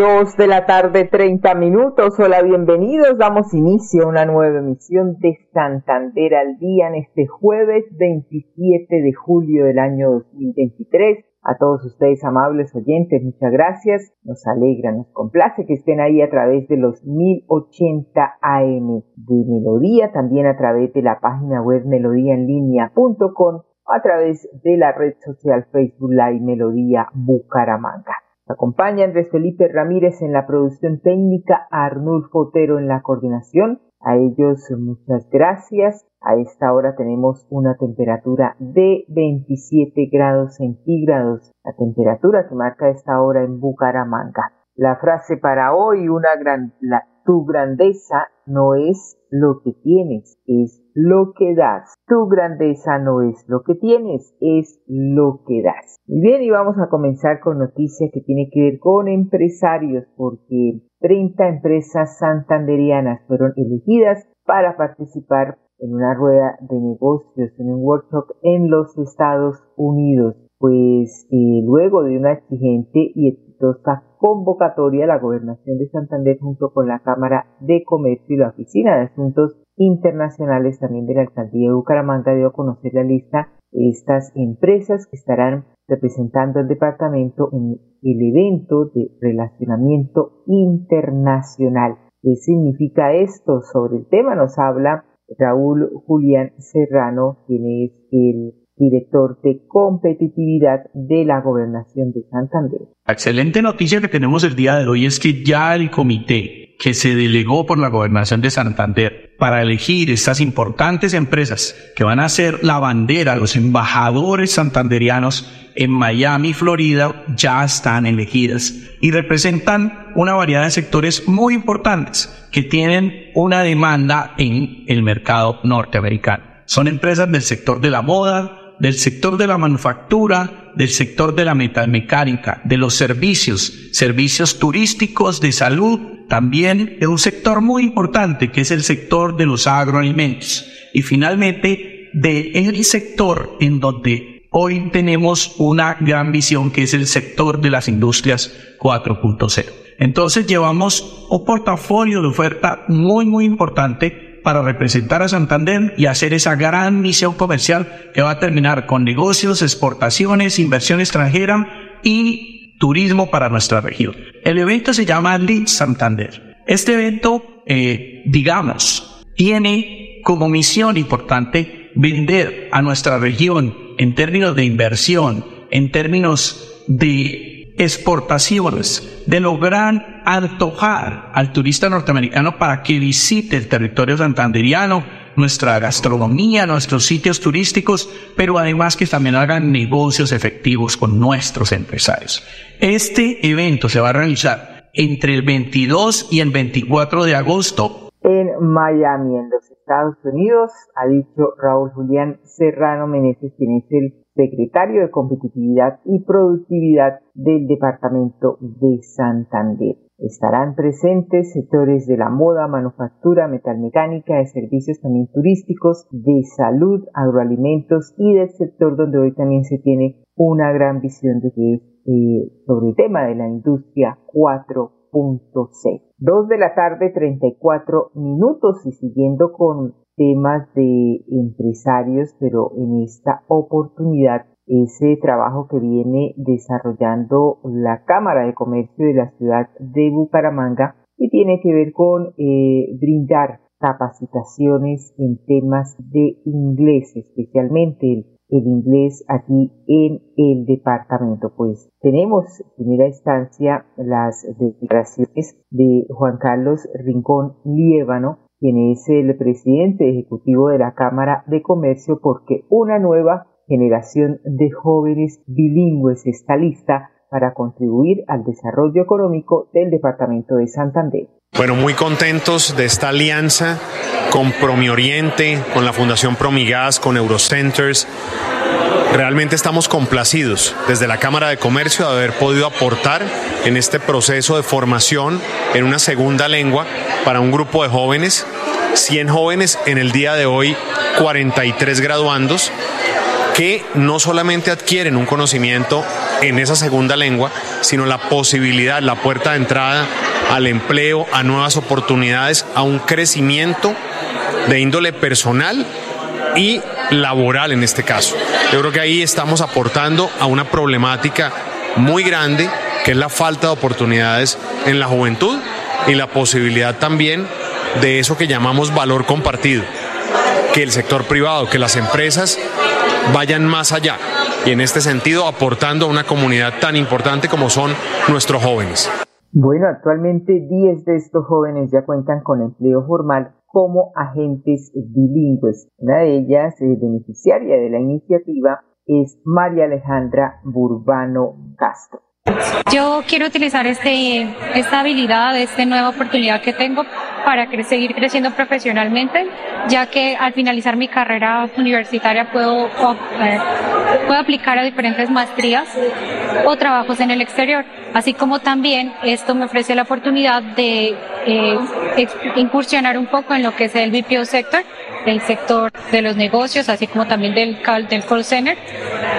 De la tarde, 30 minutos. Hola, bienvenidos. Damos inicio a una nueva emisión de Santander al día en este jueves 27 de julio del año 2023. A todos ustedes, amables oyentes, muchas gracias. Nos alegra, nos complace que estén ahí a través de los 1080 AM de Melodía, también a través de la página web melodíaenlínea.com a través de la red social Facebook Live Melodía Bucaramanga acompaña Andrés Felipe Ramírez en la producción técnica, Arnulfo Otero en la coordinación. A ellos muchas gracias. A esta hora tenemos una temperatura de 27 grados centígrados, la temperatura que marca esta hora en Bucaramanga. La frase para hoy, una gran, tu grandeza no es lo que tienes, es lo que das. Tu grandeza no es lo que tienes, es lo que das. Muy bien, y vamos a comenzar con noticia que tiene que ver con empresarios, porque 30 empresas santanderianas fueron elegidas para participar en una rueda de negocios, en un workshop en los Estados Unidos. Pues eh, luego de una exigente y exitosa convocatoria, la Gobernación de Santander junto con la Cámara de Comercio y la Oficina de Asuntos Internacionales también de la Alcaldía de Bucaramanga dio a conocer la lista de estas empresas que estarán representando al departamento en el evento de relacionamiento internacional. ¿Qué significa esto? Sobre el tema nos habla Raúl Julián Serrano, quien es el director de competitividad de la gobernación de Santander. La excelente noticia que tenemos el día de hoy es que ya el comité que se delegó por la gobernación de Santander para elegir estas importantes empresas que van a ser la bandera, los embajadores santanderianos en Miami, Florida, ya están elegidas y representan una variedad de sectores muy importantes que tienen una demanda en el mercado norteamericano. Son empresas del sector de la moda, del sector de la manufactura, del sector de la metalmecánica, de los servicios, servicios turísticos, de salud, también de un sector muy importante que es el sector de los agroalimentos y finalmente de el sector en donde hoy tenemos una gran visión que es el sector de las industrias 4.0. Entonces llevamos un portafolio de oferta muy muy importante para representar a Santander y hacer esa gran misión comercial que va a terminar con negocios, exportaciones, inversión extranjera y turismo para nuestra región. El evento se llama Lead Santander. Este evento, eh, digamos, tiene como misión importante vender a nuestra región en términos de inversión, en términos de exportaciones, de lograr antojar al turista norteamericano para que visite el territorio santanderiano, nuestra gastronomía, nuestros sitios turísticos, pero además que también hagan negocios efectivos con nuestros empresarios. Este evento se va a realizar entre el 22 y el 24 de agosto en Miami, en los Estados Unidos, ha dicho Raúl Julián Serrano Meneses, quien es el secretario de Competitividad y Productividad del Departamento de Santander. Estarán presentes sectores de la moda, manufactura, metalmecánica, de servicios también turísticos, de salud, agroalimentos y del sector donde hoy también se tiene una gran visión de que eh, sobre el tema de la industria 4.6. Dos de la tarde, 34 minutos y siguiendo con temas de empresarios, pero en esta oportunidad ese trabajo que viene desarrollando la Cámara de Comercio de la ciudad de Bucaramanga y tiene que ver con eh, brindar capacitaciones en temas de inglés, especialmente el, el, inglés aquí en el departamento. Pues tenemos en primera instancia las declaraciones de Juan Carlos Rincón Liébano, quien es el presidente ejecutivo de la Cámara de Comercio, porque una nueva generación de jóvenes bilingües está lista para contribuir al desarrollo económico del departamento de Santander. Bueno, muy contentos de esta alianza con Promi Oriente, con la Fundación Promigas, con Eurocenters. Realmente estamos complacidos desde la Cámara de Comercio de haber podido aportar en este proceso de formación en una segunda lengua para un grupo de jóvenes, 100 jóvenes en el día de hoy, 43 graduandos que no solamente adquieren un conocimiento en esa segunda lengua, sino la posibilidad, la puerta de entrada al empleo, a nuevas oportunidades, a un crecimiento de índole personal y laboral en este caso. Yo creo que ahí estamos aportando a una problemática muy grande que es la falta de oportunidades en la juventud y la posibilidad también de eso que llamamos valor compartido, que el sector privado, que las empresas vayan más allá y en este sentido aportando a una comunidad tan importante como son nuestros jóvenes. Bueno, actualmente 10 de estos jóvenes ya cuentan con empleo formal como agentes bilingües. Una de ellas, eh, beneficiaria de la iniciativa, es María Alejandra Burbano Castro. Yo quiero utilizar este, esta habilidad, esta nueva oportunidad que tengo para seguir creciendo profesionalmente, ya que al finalizar mi carrera universitaria puedo, eh, puedo aplicar a diferentes maestrías o trabajos en el exterior, así como también esto me ofrece la oportunidad de eh, incursionar un poco en lo que es el BPO sector, el sector de los negocios, así como también del, del call center,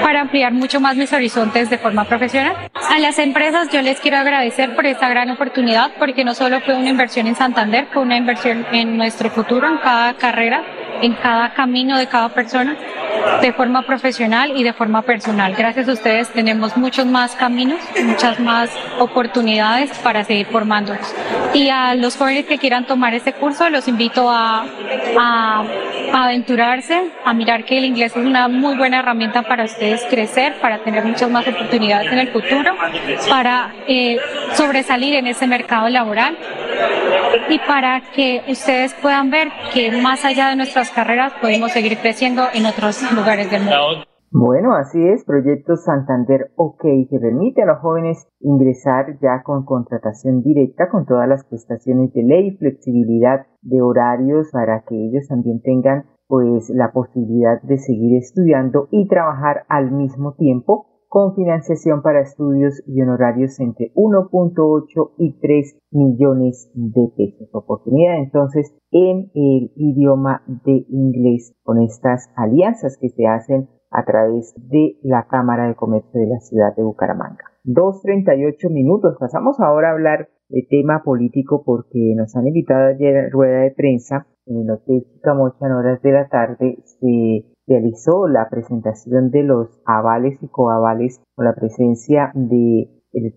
para ampliar mucho más mis horizontes de forma profesional. A las empresas yo les quiero agradecer por esta gran oportunidad, porque no solo fue una inversión en Santander, fue una inversión en nuestro futuro, en cada carrera, en cada camino de cada persona de forma profesional y de forma personal. Gracias a ustedes tenemos muchos más caminos, muchas más oportunidades para seguir formándonos. Y a los jóvenes que quieran tomar este curso, los invito a, a, aventurarse, a mirar que el inglés es una muy buena herramienta para ustedes crecer, para tener muchas más oportunidades en el futuro, para eh, sobresalir en ese mercado laboral y para que ustedes puedan ver que más allá de nuestras carreras podemos seguir creciendo en otros lugares del mundo. Bueno, así es, Proyecto Santander OK, que permite a los jóvenes ingresar ya con contratación directa con todas las prestaciones de ley, flexibilidad de horarios para que ellos también tengan pues la posibilidad de seguir estudiando y trabajar al mismo tiempo con financiación para estudios y honorarios entre 1.8 y 3 millones de pesos. Oportunidad entonces en el idioma de inglés con estas alianzas que se hacen a través de la Cámara de Comercio de la ciudad de Bucaramanga. 2.38 minutos. Pasamos ahora a hablar de tema político porque nos han invitado ayer a rueda de prensa en el Hotel Chicamocha en horas de la tarde. Se realizó la presentación de los avales y coavales con la presencia de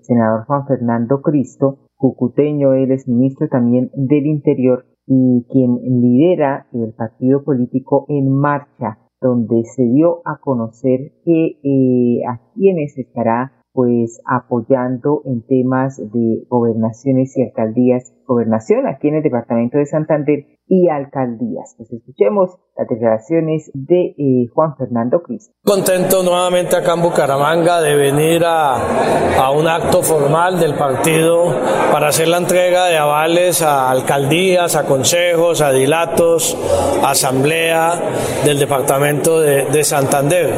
senador Juan Fernando Cristo, cucuteño, él es ministro también del Interior y quien lidera el partido político En Marcha, donde se dio a conocer que eh, a quienes estará pues apoyando en temas de gobernaciones y alcaldías, gobernación aquí en el departamento de Santander y alcaldías. Pues escuchemos las declaraciones de eh, Juan Fernando Cristo. Contento nuevamente acá en Bucaramanga de venir a, a, un acto formal del partido para hacer la entrega de avales a alcaldías, a consejos, a dilatos, a asamblea del departamento de, de Santander.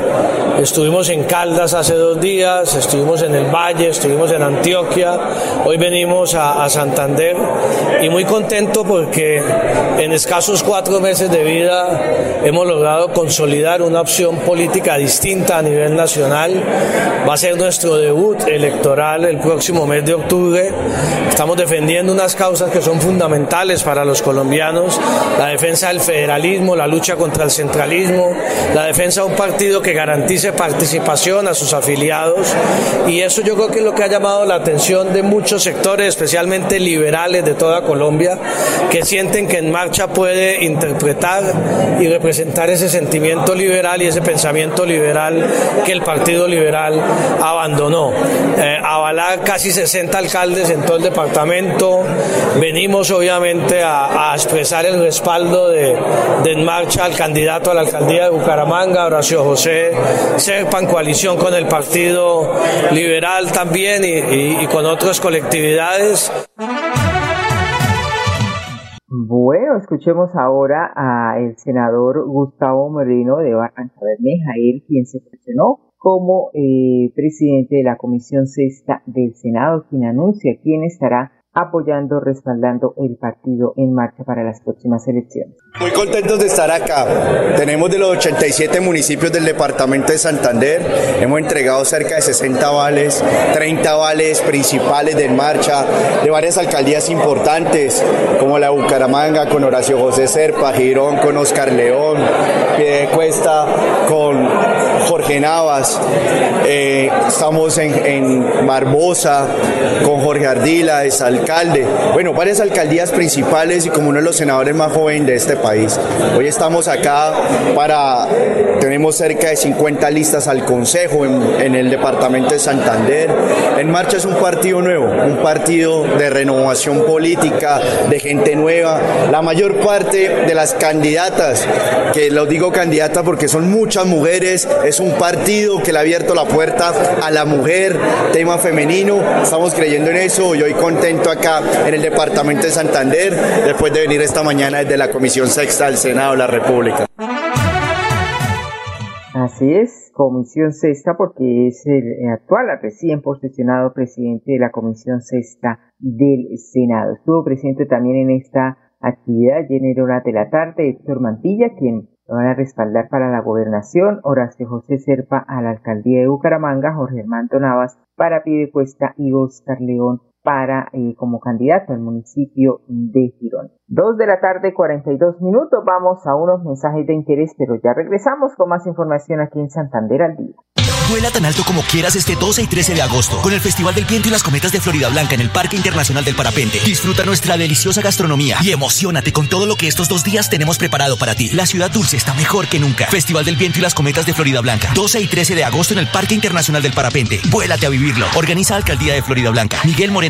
Estuvimos en Caldas hace dos días, estuvimos en el Valle, estuvimos en Antioquia, hoy venimos a, a Santander y muy contento porque en escasos cuatro meses de vida hemos logrado consolidar una opción política distinta a nivel nacional. Va a ser nuestro debut electoral el próximo mes de octubre. Estamos defendiendo unas causas que son fundamentales para los colombianos, la defensa del federalismo, la lucha contra el centralismo, la defensa de un partido que garantice participación a sus afiliados y eso yo creo que es lo que ha llamado la atención de muchos sectores, especialmente liberales de toda Colombia, que sienten que en marcha puede interpretar y representar ese sentimiento liberal y ese pensamiento liberal que el Partido Liberal abandonó. Eh, avalar casi 60 alcaldes en todo el departamento, venimos obviamente a, expresar el respaldo de, En Marcha al candidato a la alcaldía de Bucaramanga, Horacio José Serpa, coalición con el Partido Liberal también y, con otras colectividades. Bueno, escuchemos ahora al senador Gustavo Moreno de Barranca Bermeja, él quien se posicionó como eh, presidente de la Comisión Sexta del Senado, quien anuncia quién estará apoyando, respaldando el partido en marcha para las próximas elecciones. Muy contentos de estar acá. Tenemos de los 87 municipios del departamento de Santander, hemos entregado cerca de 60 vales, 30 vales principales de en marcha, de varias alcaldías importantes, como la Bucaramanga con Horacio José Serpa, Girón con Oscar León, Piedecuesta con Jorge Navas, eh, estamos en, en Barbosa con Jorge Ardila, es alcalde, bueno, varias alcaldías principales y como uno de los senadores más jóvenes de este país. Hoy estamos acá para, tenemos cerca de 50 listas al Consejo en, en el departamento de Santander. En marcha es un partido nuevo, un partido de renovación política, de gente nueva. La mayor parte de las candidatas, que lo digo candidatas porque son muchas mujeres, es un partido que le ha abierto la puerta a la mujer, tema femenino. Estamos creyendo en eso y hoy contento acá en el departamento de Santander, después de venir esta mañana desde la Comisión Sexta del Senado de la República. Así es, Comisión Sexta, porque es el actual, recién posicionado presidente de la Comisión Sexta del Senado. Estuvo presente también en esta actividad, en horas de la tarde, Héctor Mantilla, quien lo van a respaldar para la gobernación, Horacio José Serpa a la alcaldía de Bucaramanga, Jorge Armando Navas para Piedecuesta y Oscar León para eh, como candidato al municipio de Girón. Dos de la tarde, 42 minutos. Vamos a unos mensajes de interés, pero ya regresamos con más información aquí en Santander al día. Vuela tan alto como quieras este 12 y 13 de agosto con el Festival del Viento y las Cometas de Florida Blanca en el Parque Internacional del Parapente. Disfruta nuestra deliciosa gastronomía y emocionate con todo lo que estos dos días tenemos preparado para ti. La ciudad dulce está mejor que nunca. Festival del Viento y las Cometas de Florida Blanca. 12 y 13 de agosto en el Parque Internacional del Parapente. Vuélate a vivirlo. Organiza Alcaldía de Florida Blanca. Miguel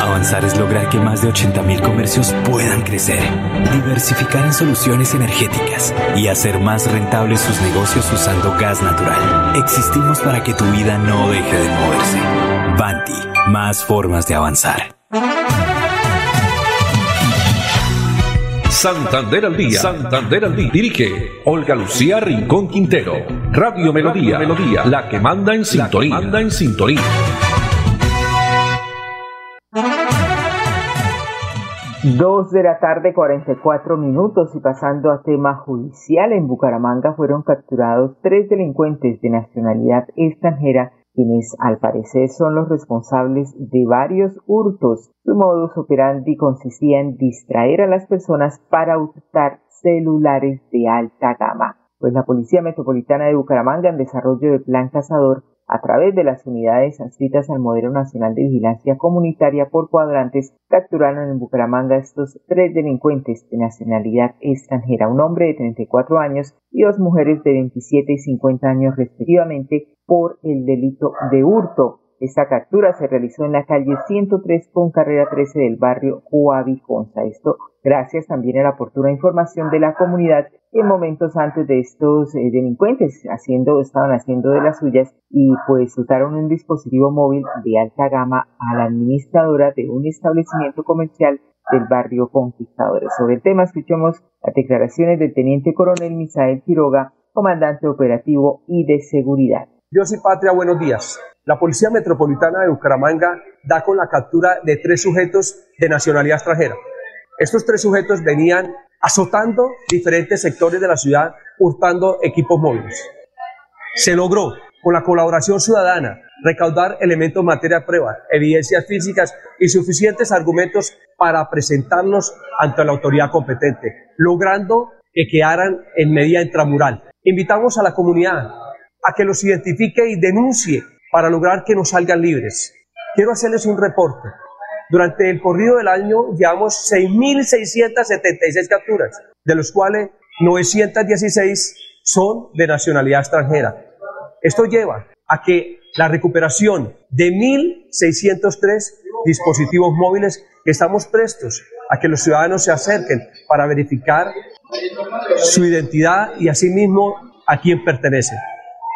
Avanzar es lograr que más de 80.000 comercios puedan crecer, diversificar en soluciones energéticas y hacer más rentables sus negocios usando gas natural. Existimos para que tu vida no deje de moverse. Banti, más formas de avanzar. Santander al día. Santander al día. Dirige Olga Lucía Rincón Quintero. Radio Melodía. Melodía. La que manda en sintonía. manda en sintonía. Dos de la tarde, 44 minutos y pasando a tema judicial, en Bucaramanga fueron capturados tres delincuentes de nacionalidad extranjera, quienes al parecer son los responsables de varios hurtos. Su modus operandi consistía en distraer a las personas para hurtar celulares de alta gama. Pues la Policía Metropolitana de Bucaramanga, en desarrollo de Plan Cazador, a través de las unidades adscritas al Modelo Nacional de Vigilancia Comunitaria por cuadrantes, capturaron en Bucaramanga estos tres delincuentes de nacionalidad extranjera, un hombre de 34 años y dos mujeres de 27 y 50 años respectivamente, por el delito de hurto. Esta captura se realizó en la calle 103 con carrera 13 del barrio Huaviconza. Esto gracias también a la oportuna información de la comunidad en momentos antes de estos eh, delincuentes haciendo, estaban haciendo de las suyas y pues usaron un dispositivo móvil de alta gama a la administradora de un establecimiento comercial del barrio Conquistadores. Sobre el tema escuchamos las declaraciones del teniente coronel Misael Quiroga, comandante operativo y de seguridad Dios y patria, buenos días. La Policía Metropolitana de Bucaramanga da con la captura de tres sujetos de nacionalidad extranjera. Estos tres sujetos venían azotando diferentes sectores de la ciudad, hurtando equipos móviles. Se logró, con la colaboración ciudadana, recaudar elementos en materia prueba, evidencias físicas y suficientes argumentos para presentarnos ante la autoridad competente, logrando que quedaran en medida intramural. Invitamos a la comunidad a que los identifique y denuncie para lograr que nos salgan libres. Quiero hacerles un reporte. Durante el corrido del año llevamos 6.676 capturas, de los cuales 916 son de nacionalidad extranjera. Esto lleva a que la recuperación de 1.603 dispositivos móviles que estamos prestos a que los ciudadanos se acerquen para verificar su identidad y asimismo a quién pertenece.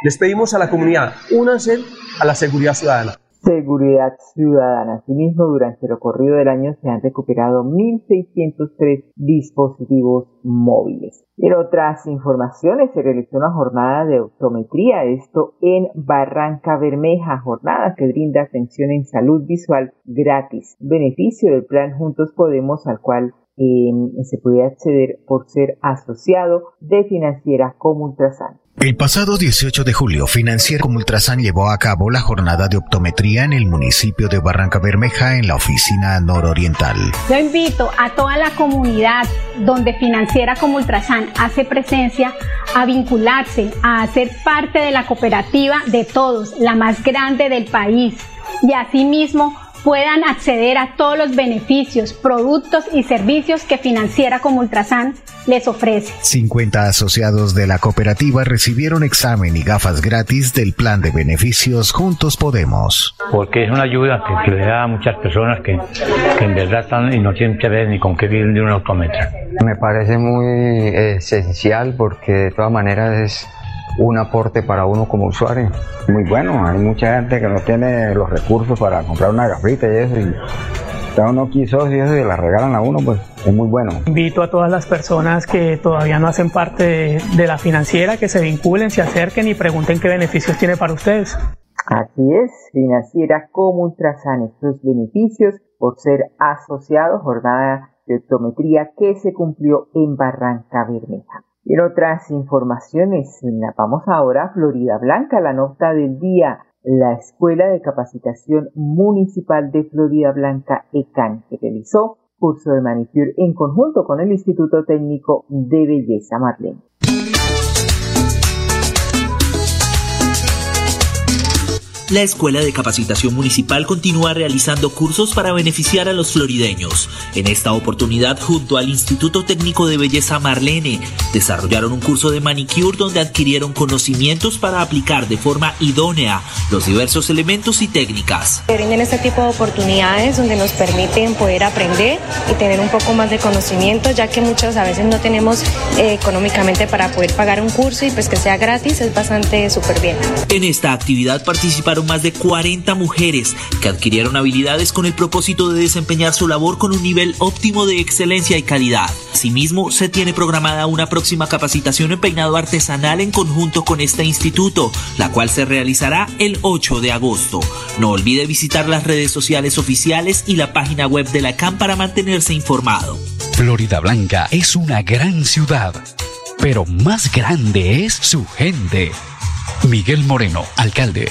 Les pedimos a la comunidad, únanse a la seguridad ciudadana. Seguridad ciudadana. Asimismo, durante el recorrido del año se han recuperado 1.603 dispositivos móviles. En otras informaciones, se realizó una jornada de optometría, esto en Barranca Bermeja, jornada que brinda atención en salud visual gratis, beneficio del plan Juntos Podemos, al cual eh, se puede acceder por ser asociado de financiera como Ultrasan. El pasado 18 de julio, Financiera como Ultrasan llevó a cabo la jornada de optometría en el municipio de Barranca Bermeja en la oficina nororiental. Yo invito a toda la comunidad donde Financiera como Ultrasan hace presencia a vincularse, a hacer parte de la cooperativa de todos, la más grande del país, y asimismo puedan acceder a todos los beneficios, productos y servicios que Financiera como Ultrasan les ofrece. 50 asociados de la cooperativa recibieron examen y gafas gratis del plan de beneficios Juntos Podemos. Porque es una ayuda que, le da a muchas personas que, en verdad están y no tienen que ver ni con qué vivir de una optometra. Me parece muy esencial porque de todas maneras es un aporte para uno como usuario. Muy bueno, hay mucha gente que no tiene los recursos para comprar una gafita y eso. Y cada uno quiso y eso y la regalan a uno, pues es muy bueno. Invito a todas las personas que todavía no hacen parte de, la financiera que se vinculen, se acerquen y pregunten qué beneficios tiene para ustedes. Así es, financiera como Ultrasan, estos beneficios por ser asociado, jornada de optometría que se cumplió en Barranca Bermeja. En otras informaciones, vamos ahora a Florida Blanca, la nota del día. La Escuela de Capacitación Municipal de Florida Blanca, ECAN, que realizó curso de manicure en conjunto con el Instituto Técnico de Belleza Marlene. La Escuela de Capacitación Municipal continúa realizando cursos para beneficiar a los florideños. En esta oportunidad, junto al Instituto Técnico de Belleza Marlene, desarrollaron un curso de manicure donde adquirieron conocimientos para aplicar de forma idónea los diversos elementos y técnicas. Brinden este tipo de oportunidades donde nos permiten poder aprender y tener un poco más de conocimiento, ya que muchas a veces no tenemos eh, económicamente para poder pagar un curso y pues que sea gratis es bastante súper bien. En esta actividad participaron más de 40 mujeres que adquirieron habilidades con el propósito de desempeñar su labor con un nivel óptimo de excelencia y calidad. Asimismo, se tiene programada una próxima capacitación en peinado artesanal en conjunto con este instituto, la cual se realizará el 8 de agosto. No olvide visitar las redes sociales oficiales y la página web de la CAM para mantenerse informado. Florida Blanca es una gran ciudad, pero más grande es su gente. Miguel Moreno, alcalde.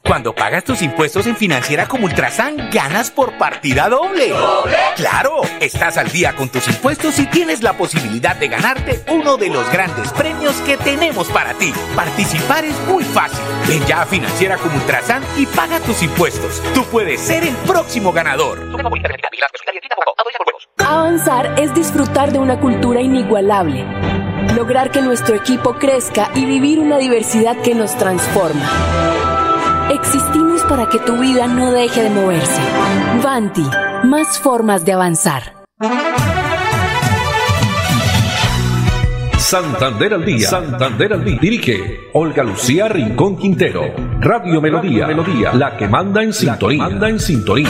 Cuando pagas tus impuestos en Financiera como Ultrasan, ganas por partida doble. ¿Doble? ¡Claro! Estás al día con tus impuestos y tienes la posibilidad de ganarte uno de los grandes premios que tenemos para ti. Participar es muy fácil. Ven ya a Financiera como Ultrasan y paga tus impuestos. Tú puedes ser el próximo ganador. Avanzar es disfrutar de una cultura inigualable, lograr que nuestro equipo crezca y vivir una diversidad que nos transforma. Existimos para que tu vida no deje de moverse. Vanti, más formas de avanzar. Santander al día. Santander al día. Dirige Olga Lucía Rincón Quintero. Radio Melodía. Melodía. La que manda en sintonía. Manda en sintonía.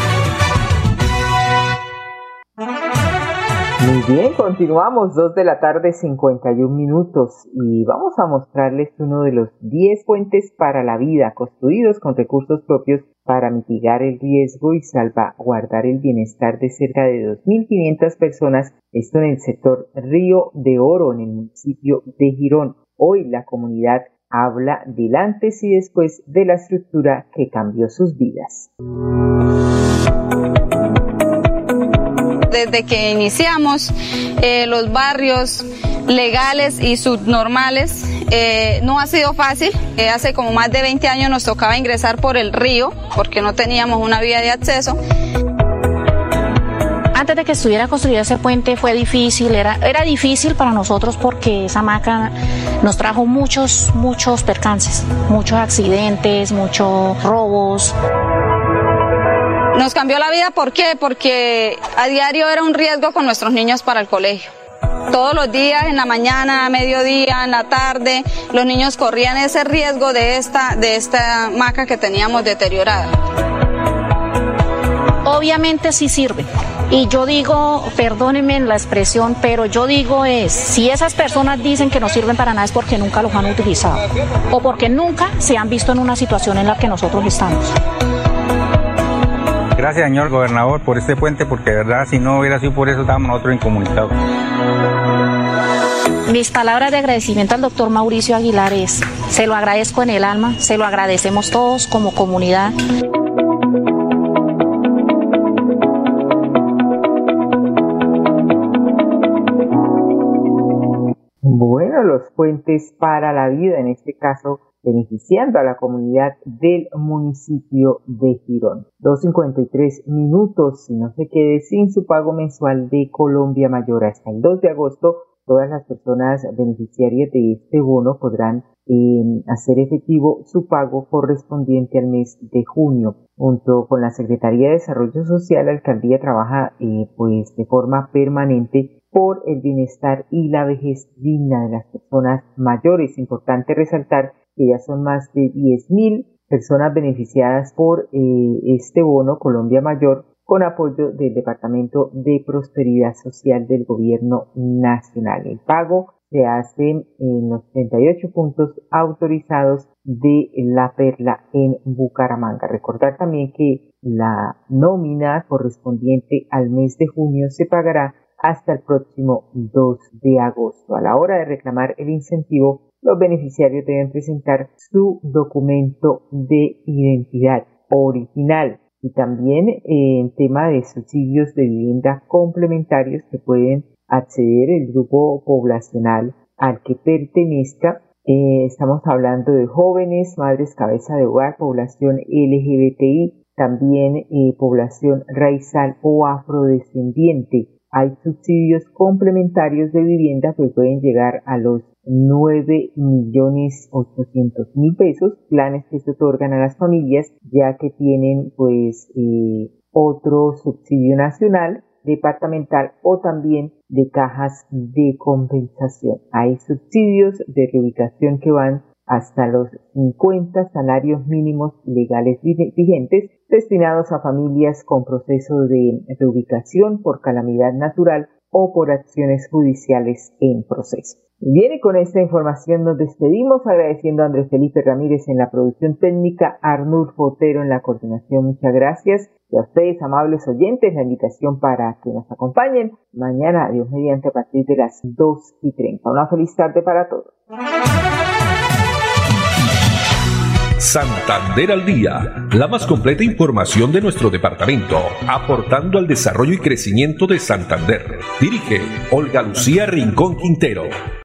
Bien, continuamos, 2 de la tarde, 51 minutos, y vamos a mostrarles uno de los 10 puentes para la vida construidos con recursos propios para mitigar el riesgo y salvaguardar el bienestar de cerca de 2.500 personas, esto en el sector Río de Oro, en el municipio de Girón. Hoy la comunidad habla del antes y después de la estructura que cambió sus vidas desde que iniciamos eh, los barrios legales y subnormales. Eh, no ha sido fácil. Eh, hace como más de 20 años nos tocaba ingresar por el río porque no teníamos una vía de acceso. Antes de que estuviera construido ese puente fue difícil, era, era difícil para nosotros porque esa maca nos trajo muchos, muchos percances, muchos accidentes, muchos robos. Nos cambió la vida, ¿por qué? Porque a diario era un riesgo con nuestros niños para el colegio. Todos los días, en la mañana, a mediodía, en la tarde, los niños corrían ese riesgo de esta, de esta maca que teníamos deteriorada. Obviamente sí sirve. Y yo digo, perdónenme la expresión, pero yo digo es, si esas personas dicen que no sirven para nada es porque nunca los han utilizado o porque nunca se han visto en una situación en la que nosotros estamos. Gracias, señor gobernador, por este puente, porque de verdad, si no hubiera sido por eso, estábamos nosotros incomunicados. Mis palabras de agradecimiento al doctor Mauricio Aguilar es, se lo agradezco en el alma, se lo agradecemos todos como comunidad. Bueno, los puentes para la vida, en este caso, beneficiando a la comunidad del municipio de Girón. 2.53 minutos si no se quede sin su pago mensual de Colombia Mayor hasta el 2 de agosto. Todas las personas beneficiarias de este bono podrán em, hacer efectivo su pago correspondiente al mes de junio. Junto con la Secretaría de Desarrollo Social, la alcaldía trabaja eh, pues de forma permanente por el bienestar y la vejez digna de las personas mayores. Importante resaltar que son más de 10.000 personas beneficiadas por eh, este bono Colombia Mayor con apoyo del Departamento de Prosperidad Social del Gobierno Nacional. El pago se hace en los 38 puntos autorizados de La Perla en Bucaramanga. Recordar también que la nómina correspondiente al mes de junio se pagará hasta el próximo 2 de agosto. A la hora de reclamar el incentivo, los beneficiarios deben presentar su documento de identidad original y también en tema de subsidios de vivienda complementarios que pueden acceder el grupo poblacional al que pertenezca. Eh, estamos hablando de jóvenes, madres cabeza de hogar, población LGBTI, también eh, población raizal o afrodescendiente. Hay subsidios complementarios de vivienda que pueden llegar a los 9 millones 800 mil pesos, planes que se otorgan a las familias ya que tienen pues eh, otro subsidio nacional, departamental o también de cajas de compensación. Hay subsidios de reubicación que van hasta los 50 salarios mínimos legales vigentes destinados a familias con proceso de reubicación por calamidad natural o por acciones judiciales en proceso. Bien, y con esta información nos despedimos agradeciendo a Andrés Felipe Ramírez en la producción técnica, Arnulfo Fotero en la coordinación. Muchas gracias. Y a ustedes, amables oyentes, la invitación para que nos acompañen mañana, Dios mediante, a partir de las 2 y 30. Una feliz tarde para todos. Santander al día, la más completa información de nuestro departamento, aportando al desarrollo y crecimiento de Santander. Dirige Olga Lucía Rincón Quintero.